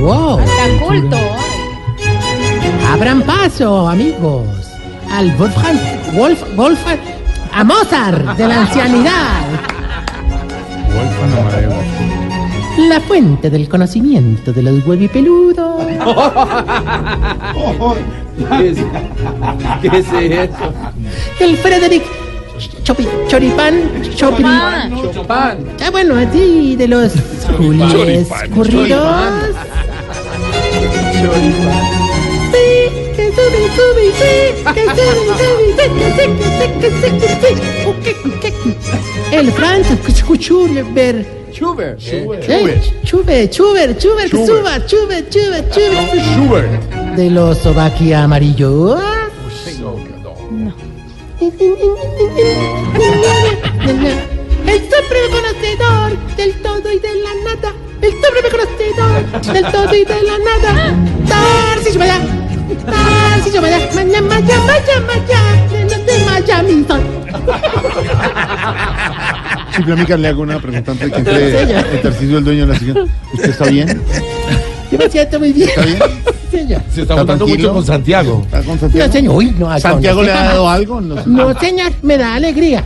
¡Wow! Tan culto. Abran paso, amigos, al Wolfgang, Wolf, Wolfgang, a Mozart de la ancianidad. La fuente del conocimiento de los huevipeludos. ¿Qué es eso? El Frederick Chopi, Choripán, Chopin. Ah. Ah, bueno, así de los Julies curridos. Sí, que sube, sube, sí, que sube, sube, sí, que sí, que sí, que sí, que sí. Ok, ok. El Franz Schubert. Schubert. Eh, Schubert, Schubert, Schubert, que suba, Schubert, Schubert, Schubert. Schubert. De los Sobaquia amarillos. El supremo conocedor del todo y de la nada. El supremo conocedor del todo y de la nada. Tarcisio Maya. Tarcisio Maya. Maya, Maya, Maya, Maya. De Miami. Simplemente le hago una pregunta antes de que entre el ejercicio del dueño de la sesión. ¿Usted está bien? Yo me siento muy bien. ¿Está bien? Se está ¿Está juntando mucho con Santiago. ¿Está con No, Santiago? señor. Uy, no. ¿Santiago le ha no, dado algo? No. No, señor. Me da alegría.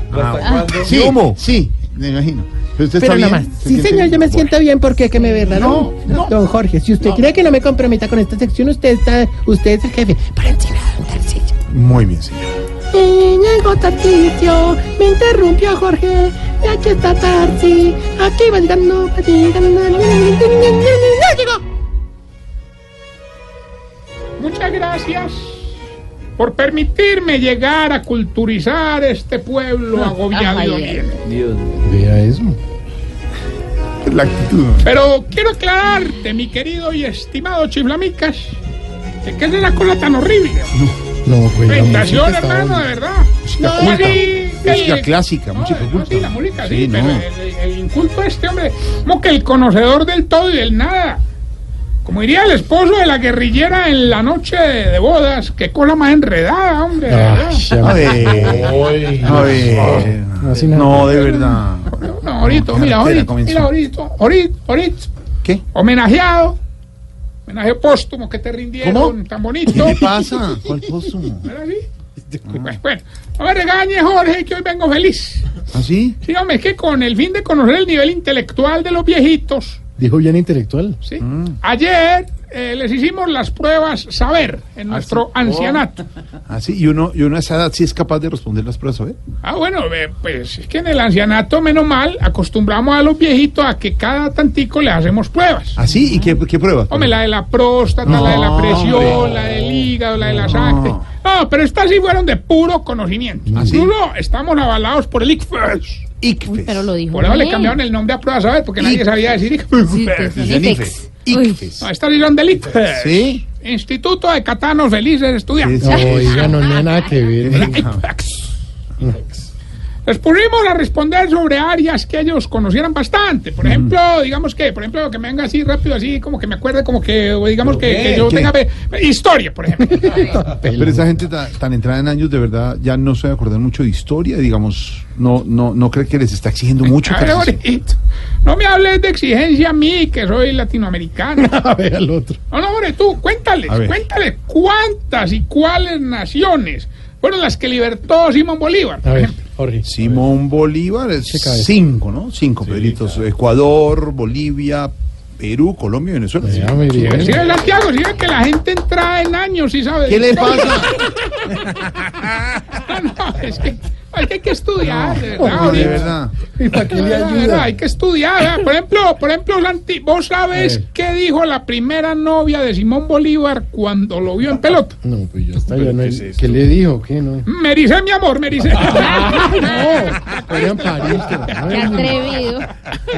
Sí, ¿Cómo? Sí, me imagino. ¿Pero usted Pero está nada más. ¿Se Sí, señor, bien? yo me siento bien porque es que me ve raro. No, no. Don Jorge, si usted cree que no me comprometa con esta sección, usted está, usted es el jefe. Para encima. Muy bien, señor. Llegó Tarcisio, me interrumpió Jorge, y aquí está Tarsi, aquí va llegando, va llegando, ¡ya llegó! Gracias por permitirme llegar a culturizar este pueblo agobiado y doliente. Dios. Vea eso. La actitud. Pero quiero aclararte, mi querido y estimado Chiflamicas, que qué es esa cosa tan horrible. No, pues. la Presentación, hermano, de verdad. Música No, culta. sí, Música el- clásica, no, música no, culta. Sí, la música, sí, Sí, pero no. el, el inculto este, hombre, como que el conocedor del todo y del nada. Como diría el esposo de la guerrillera en la noche de, de bodas, qué cosa más enredada, hombre. de verdad. A ver. A ver. No, de verdad. No, ahorita, mira, ahorita, mira, ahorita, ahorita, ahorita, ¿Qué? homenajeado, homenaje póstumo que te rindieron ¿Cómo? tan bonito. ¿Qué pasa? ¿Cuál póstumo? ¿Era así? Bueno, bueno, no me regañes, Jorge, que hoy vengo feliz. ¿Así? Sí, hombre, es que con el fin de conocer el nivel intelectual de los viejitos, Dijo bien intelectual. ¿sí? Ayer eh, les hicimos las pruebas saber en nuestro ancianato. Así, y uno, y uno a esa edad sí es capaz de responder las pruebas, ¿sabes? Ah, bueno, eh, pues es que en el ancianato, menos mal, acostumbramos a los viejitos a que cada tantico le hacemos pruebas. ¿Así? ¿Y qué, qué pruebas? Hombre, la de la próstata, No, la de la presión, hombre. la del hígado, la de la No. sangre. No, pero estas sí fueron de puro conocimiento. ¿Ah, sí? Incluso estamos avalados por el ICFES. ICFES. Pero lo dijo Por eso le cambiaron el nombre a prueba, ¿sabes? Porque nadie sabía decir ICFES. Sí, IFEX. ICFES. No, del ICFES. ¿Sí? Instituto de Catanos Felices Estudiantes. Sí, sí. Oiga, no tiene nada que ver. Les pusimos a responder sobre áreas que ellos conocieran bastante. Por ejemplo, digamos que, por ejemplo, que me venga así rápido, así como que me acuerde, como que, o digamos que, que yo ¿Qué? tenga historia, por ejemplo. Pero esa gente ta- tan, entrada en años, de verdad, ya no se va a acordar mucho de historia, digamos, no, no, no cree que les está exigiendo mucho. A ver. No me hables de exigencia a mí, que soy latinoamericano. A ver al otro. No, no, hombre, tú, cuéntales, A ver. cuéntales cuántas y cuáles naciones fueron las que libertó Simón Bolívar, A por ver, ejemplo. Jorge. Simón Bolívar, es cinco, ¿no? Cinco, Pedritos. Ecuador, Bolivia, Perú, Colombia y Venezuela. Ya, muy bien. Sí, Santiago, sí, que la gente entra en años, ¿sí sabes? ¿Qué le pasa? No, no, es que Hay que, hay que estudiar, de verdad. No, de ahorita. verdad. ¿Y para qué le ayuda? Hay que estudiar. ¿verdad? Por ejemplo, por ejemplo, Santi, ¿vos sabes ver. qué dijo la primera novia de Simón Bolívar cuando lo vio en pelota? No, pues ya está, ya no hay- ¿Qué le dijo? ¿Qué no? Me dice mi amor, me dice. No, era en París. Qué Ay, atrevido.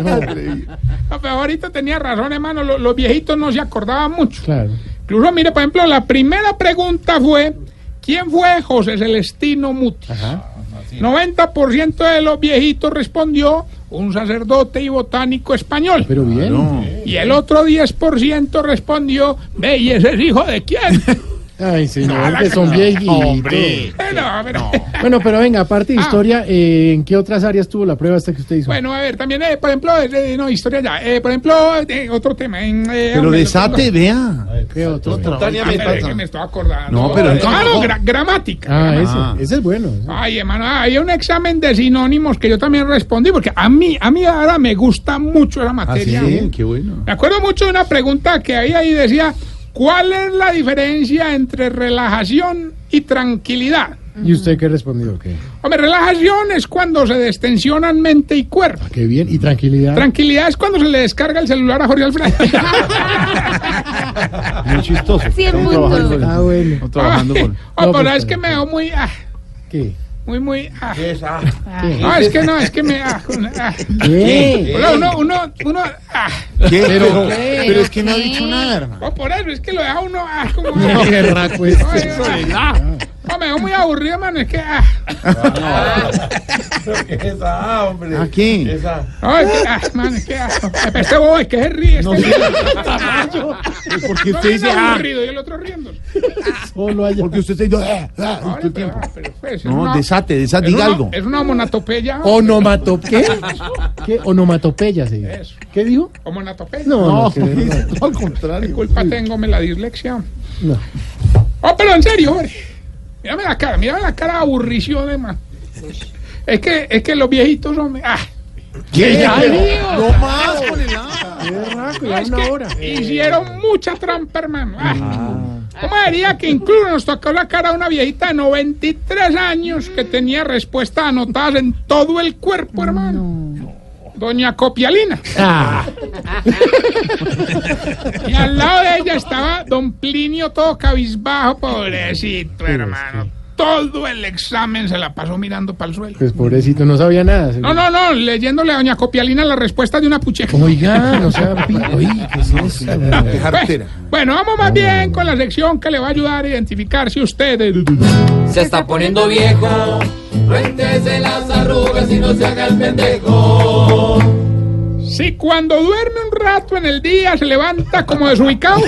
No, pero ahorita tenía razón, hermano. Los, los viejitos no se acordaban mucho. Claro. Incluso, mire, por ejemplo, la primera pregunta fue: ¿Quién fue José Celestino Mutis? Ajá. 90% de los viejitos respondió un sacerdote y botánico español. Pero bien. No. Y el otro 10% respondió, ve, ¿y ese es hijo de quién? Ay, señor, que son viejitos. Bueno, a ver. Bueno, pero venga, aparte de Ah. historia, eh, ¿en qué otras áreas tuvo la prueba esta que usted hizo? Bueno, a ver, también, eh, por ejemplo, eh, no, historia ya. Eh, por ejemplo, eh, otro tema. En, eh, Pero hombre, desate, vea. ¿Qué otro? Ah, pero es que me estoy acordando. No, pero- Claro, gra- gramática. Ah, gramática. ese, ese es bueno. Ay, hermano, hay un examen de sinónimos que yo también respondí, porque a mí, a mí ahora me gusta mucho la Ah, materia. sí, qué bueno. Me acuerdo mucho de una pregunta que había ahí decía, ¿cuál es la diferencia entre relajación y tranquilidad? ¿Y usted qué respondió? ¿Qué? Hombre, relajación es cuando se destensionan mente y cuerpo. Qué bien. ¿Y tranquilidad? Tranquilidad es cuando se le descarga el celular a Jorge Alfredo. Muy chistoso. Cien Estamos puntos. trabajando ah, bueno. trabajando por... No, pero pues, es que me veo muy, ah, ¿Qué? Muy, muy, ah. ¿Qué? No, es que no, es que me, ah, ah. ¿Qué? Hola, uno, uno, uno, ah. ¿Qué? Pero- Pero, ¿Qué? pero es que no ha ¿Qué? dicho nada, hermano. Oh, por eso, es que lo deja uno, ah, como, No, ah. qué berraco es. Ay, ah. No, me veo muy aburrido, mano, es que, ah. ¿A quién? No, es que, ah, man, es que, ah. Este bobo, es que se ríe. Este No sé. Porque No, usted dice, es ah, aburrido y el otro riendo. Solo allá. porque usted está diciendo, ah, ah, el pero, tiempo. ah, pero, pues, es No, una- desate, desate, es diga una- algo. Es una monatopeya. Onomato ¿qué? ¿Qué? Onomatopeya se dice. Eso. ¿Qué dijo? O monatopeya. No, no, No, qué no, al contrario. ¿Qué culpa tengo? Me la dislexia. No. Oh, pero en serio, hombre. Mírame la cara, mírame la cara de aburrición, man. Es que, es que los viejitos son. Ah, ¿Qué? Ya, Pero- digo. No más con el ya es una que hora. hicieron mucha trampa, hermano. Ah. ¿Cómo diría que incluso nos tocó la cara a una viejita de 93 años que tenía respuestas anotadas en todo el cuerpo, hermano? Doña Copialina. Ah, Y al lado de ella estaba don Plinio todo cabizbajo, pobrecito, hermano. Todo el examen se la pasó mirando para el suelo. pues pobrecito, no sabía nada. No, no, no, leyéndole a doña Copialina la respuesta de una pucheca. Oiga, no sea pi- Oiga, ¿qué es eso? Jartera. Bueno, vamos más bien con la sección que le va a ayudar a identificar si usted... Se está poniendo viejo. Cuéntese las arrugas y no se haga el pendejo. Si cuando duerme un rato en el día se levanta como desubicado.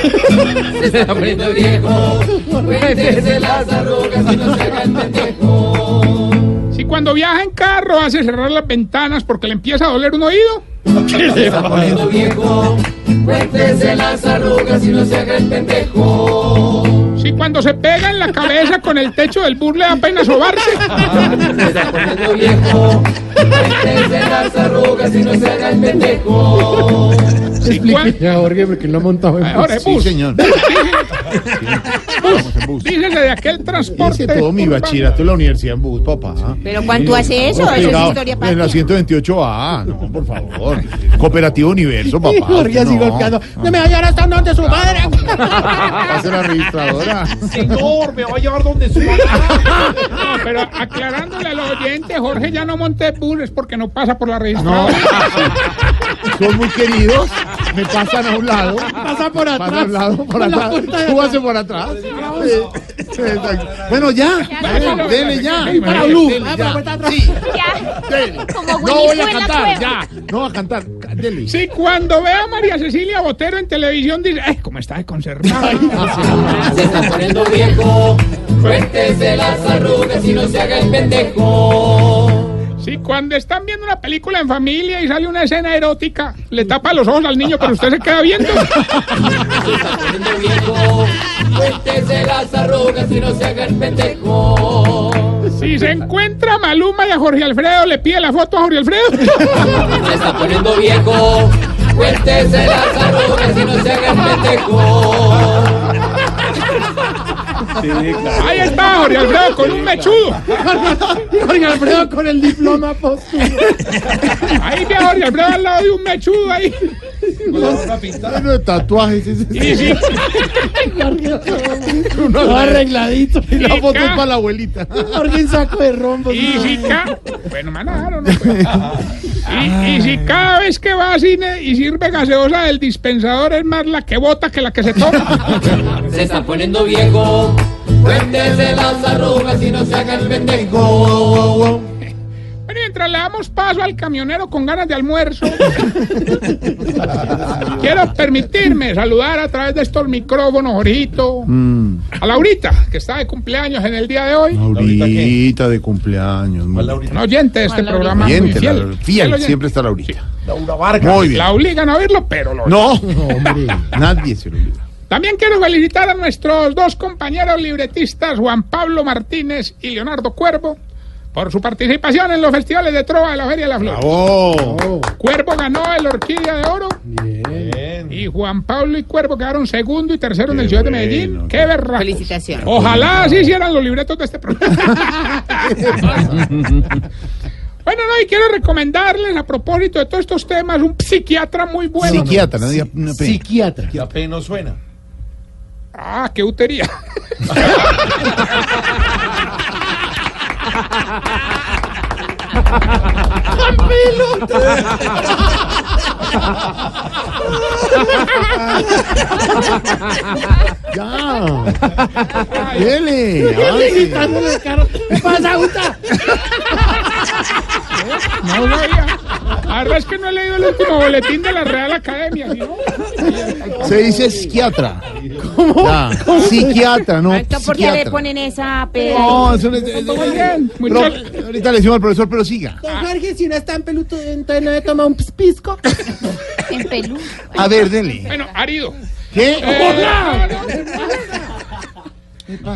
Se está poniendo viejo. Cuéntese las arrugas y no se haga el pendejo. Si cuando viaja en carro hace cerrar las ventanas porque le empieza a doler un oído. Se está poniendo viejo. Cuéntese las arrugas y no se haga el pendejo. Si cuando se pega en la cabeza con el techo del bus le da pena sobarse. Se está poniendo viejo. Cuéntese las arrugas y no se haga el pendejo. Explíquele a Jorge porque él lo ha montado en Ahora, Sí, bus. señor. Vamos en bus. Dícese de aquel transporte. Hice todo mi bachillerato en la universidad en bus, papá. ¿Pero cuánto hace eso? Eso es historia En para la 128A, no, por favor. Cooperativo Universo, papá. Y Jorge así no. golpeando. No me va a llevar hasta donde su madre. Pase la registradora. Señor, me va a llevar donde su. No, pero aclarándole a los oyentes, Jorge ya no monte bus es porque no pasa por la No, registradora. son muy queridos. Me pasan a un lado. Pasa por Pasa a atrás. un lado, por atrás. de Súbase por atrás. Sí. Bueno, ya. Dele ya. Para Blue. atrás. Sí, No voy a cantar, ya. No voy a cantar. Dele. Si cuando ve a María Cecilia Botero en televisión dice, ¡ay, cómo está de conservada! Se está poniendo viejo. Cuéntese las arrugas y no se haga el pendejo. Si cuando están viendo una película en familia y sale una escena erótica, le tapa los ojos al niño, pero usted se queda viendo. Cuéntese las arrugas y no se haga el pendejo. Si se encuentra a Maluma y a Jorge Alfredo, le pide la foto a Jorge Alfredo. Se está poniendo viejo. Cuéntese las arrugas y no se haga el pendejo. Ahí está Jorge Alfredo con un mechudo. Jorge Alfredo con el diploma póstumo. Ahí ve a Jorge Alfredo al lado de un mechudo ahí. Bueno, de tatuajes. Y sí, Todo arregladito. Y la foto es para la abuelita. Jorge en saco de rombos. y si ca... Bueno, me dejaron, no y si cada vez que va a cine y sirve gaseosa del dispensador es más la que bota que la que se toma. Se está poniendo viejo. Cuéntese las arrugas y no se haga el pendejo. Mientras le damos paso al camionero con ganas de almuerzo, quiero permitirme saludar a través de estos micrófonos, Jorito, Mm, a Laurita, que está de cumpleaños en el día de hoy. Laurita de cumpleaños. muy Un oyente de este programa Oyente, fiel. siempre está Laurita. Laura Vargas. Muy bien. La obligan a oírlo, pero lo No, Hombre. nadie se lo olvida. También quiero felicitar a nuestros dos compañeros libretistas, Juan Pablo Martínez y Leonardo Cuervo, por su participación en los festivales de Trova de la Feria de la Flor. Oh, Cuervo ganó el Orquídea de Oro Bien. y Juan Pablo y Cuervo quedaron segundo y tercero en el Ciudad de Medellín. qué- ¡Qué berraco! Felicitaciones. Ojalá así hicieran los libretos de este programa. bueno, no, y quiero recomendarles a propósito de todos estos temas un psiquiatra muy bueno. psiquiatra, no diga una pena. Psiquiatra. Que apenas suena. Ah, qué utería. Ya. Dele. ¿Qué pasa, Uta? No sabía. La verdad es que no he leído el último boletín de la Real Academia. ¿sí, no? Se dice psiquiatra. ¿Cómo? Psiquiatra, no Alto, ¿por qué le ponen esa P? No, eso no es... es- Muy bien. Pro- Muchas- ahorita le decimos al profesor, pero siga. Don Jorge, si no está en peluto, entonces no le toma un pisco. En pelú. A ver, dele. Bueno, Arido. ¿Qué? Eh,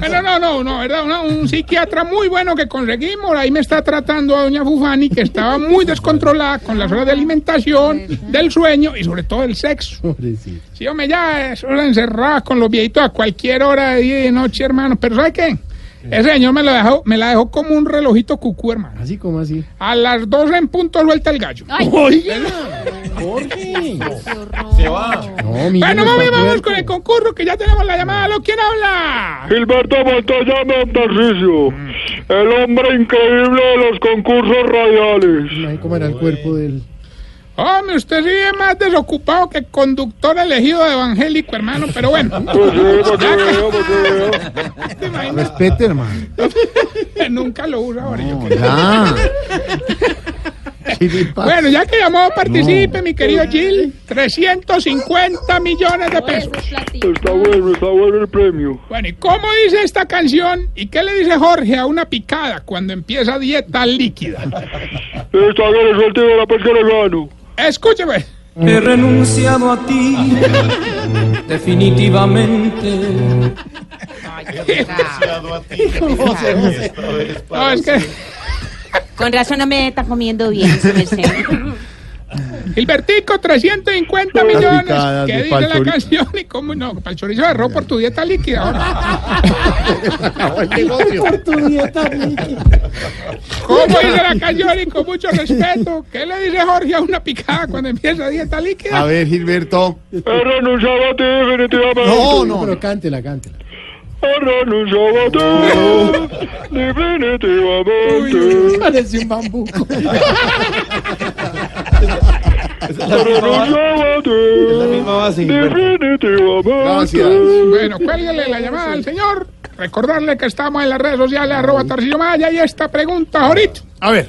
Pero no, no, no, ¿verdad? Una- un psiquiatra muy bueno que conseguimos. Ahí me está tratando a doña Fufani, que estaba muy descontrolada con las horas de alimentación, del sueño y sobre todo del sexo. Pobrecito. Sí, hombre, ya eso la encerrada con los viejitos a cualquier hora de día y de noche, hermano. Pero ¿sabe qué? Ese señor me, lo dejó, me la dejó como un relojito cucú, hermano. Así como así. A las 12 en punto suelta el gallo. Ay, Jorge. Se va. No, mire, Bueno, mami, vamos con el concurso que ya tenemos la llamada. ¿Lo quién habla? Gilberto Montoya Montarcicio, el hombre increíble de los concursos radiales. Ay, cómo era el cuerpo del... Hombre, usted sí es más desocupado que conductor elegido de evangélico, hermano, pero bueno. Pues. Respete, hermano. Nunca lo usa ahora. yo No, creo. ya. Bueno, ya que llamó, participe, mi querido Gil. 350 millones de pesos. Está bueno, está bueno el premio. Bueno, ¿y cómo dice esta canción? ¿Y qué le dice Jorge a una picada cuando empieza dieta líquida? Está suelte de la pesca le gano. Escúcheme. He renunciado a ti definitivamente. No, es que Con razón no me está comiendo bien, su merced. Gilbertico, 350 Las millones. picadas ¿Qué de dice la canción? ¿Y cómo no? Para el chorizo agarró por tu dieta líquida ahora. Tu dieta líquida. ¿Cómo dice la canción? Y con mucho respeto. ¿Qué le dice Jorge a una picada cuando empieza dieta líquida? A ver, Gilberto. He renunciado a ti definitivamente. No, no. Pero cántela, cántela. Definitivamente. Parece un bambuco. Es la misma base. Gracias. Bueno, cuélguele la llamada al señor. Recordarle que estamos en las redes sociales, arroba Tarcillo Maya. Y esta pregunta, ahorita. A ver.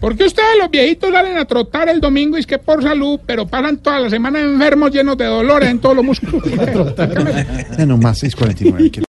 ¿Por qué ustedes los viejitos salen a trotar el domingo y es que por salud, pero pasan toda la semana enfermos llenos de dolores en todos los músculos? Nomás 6.49.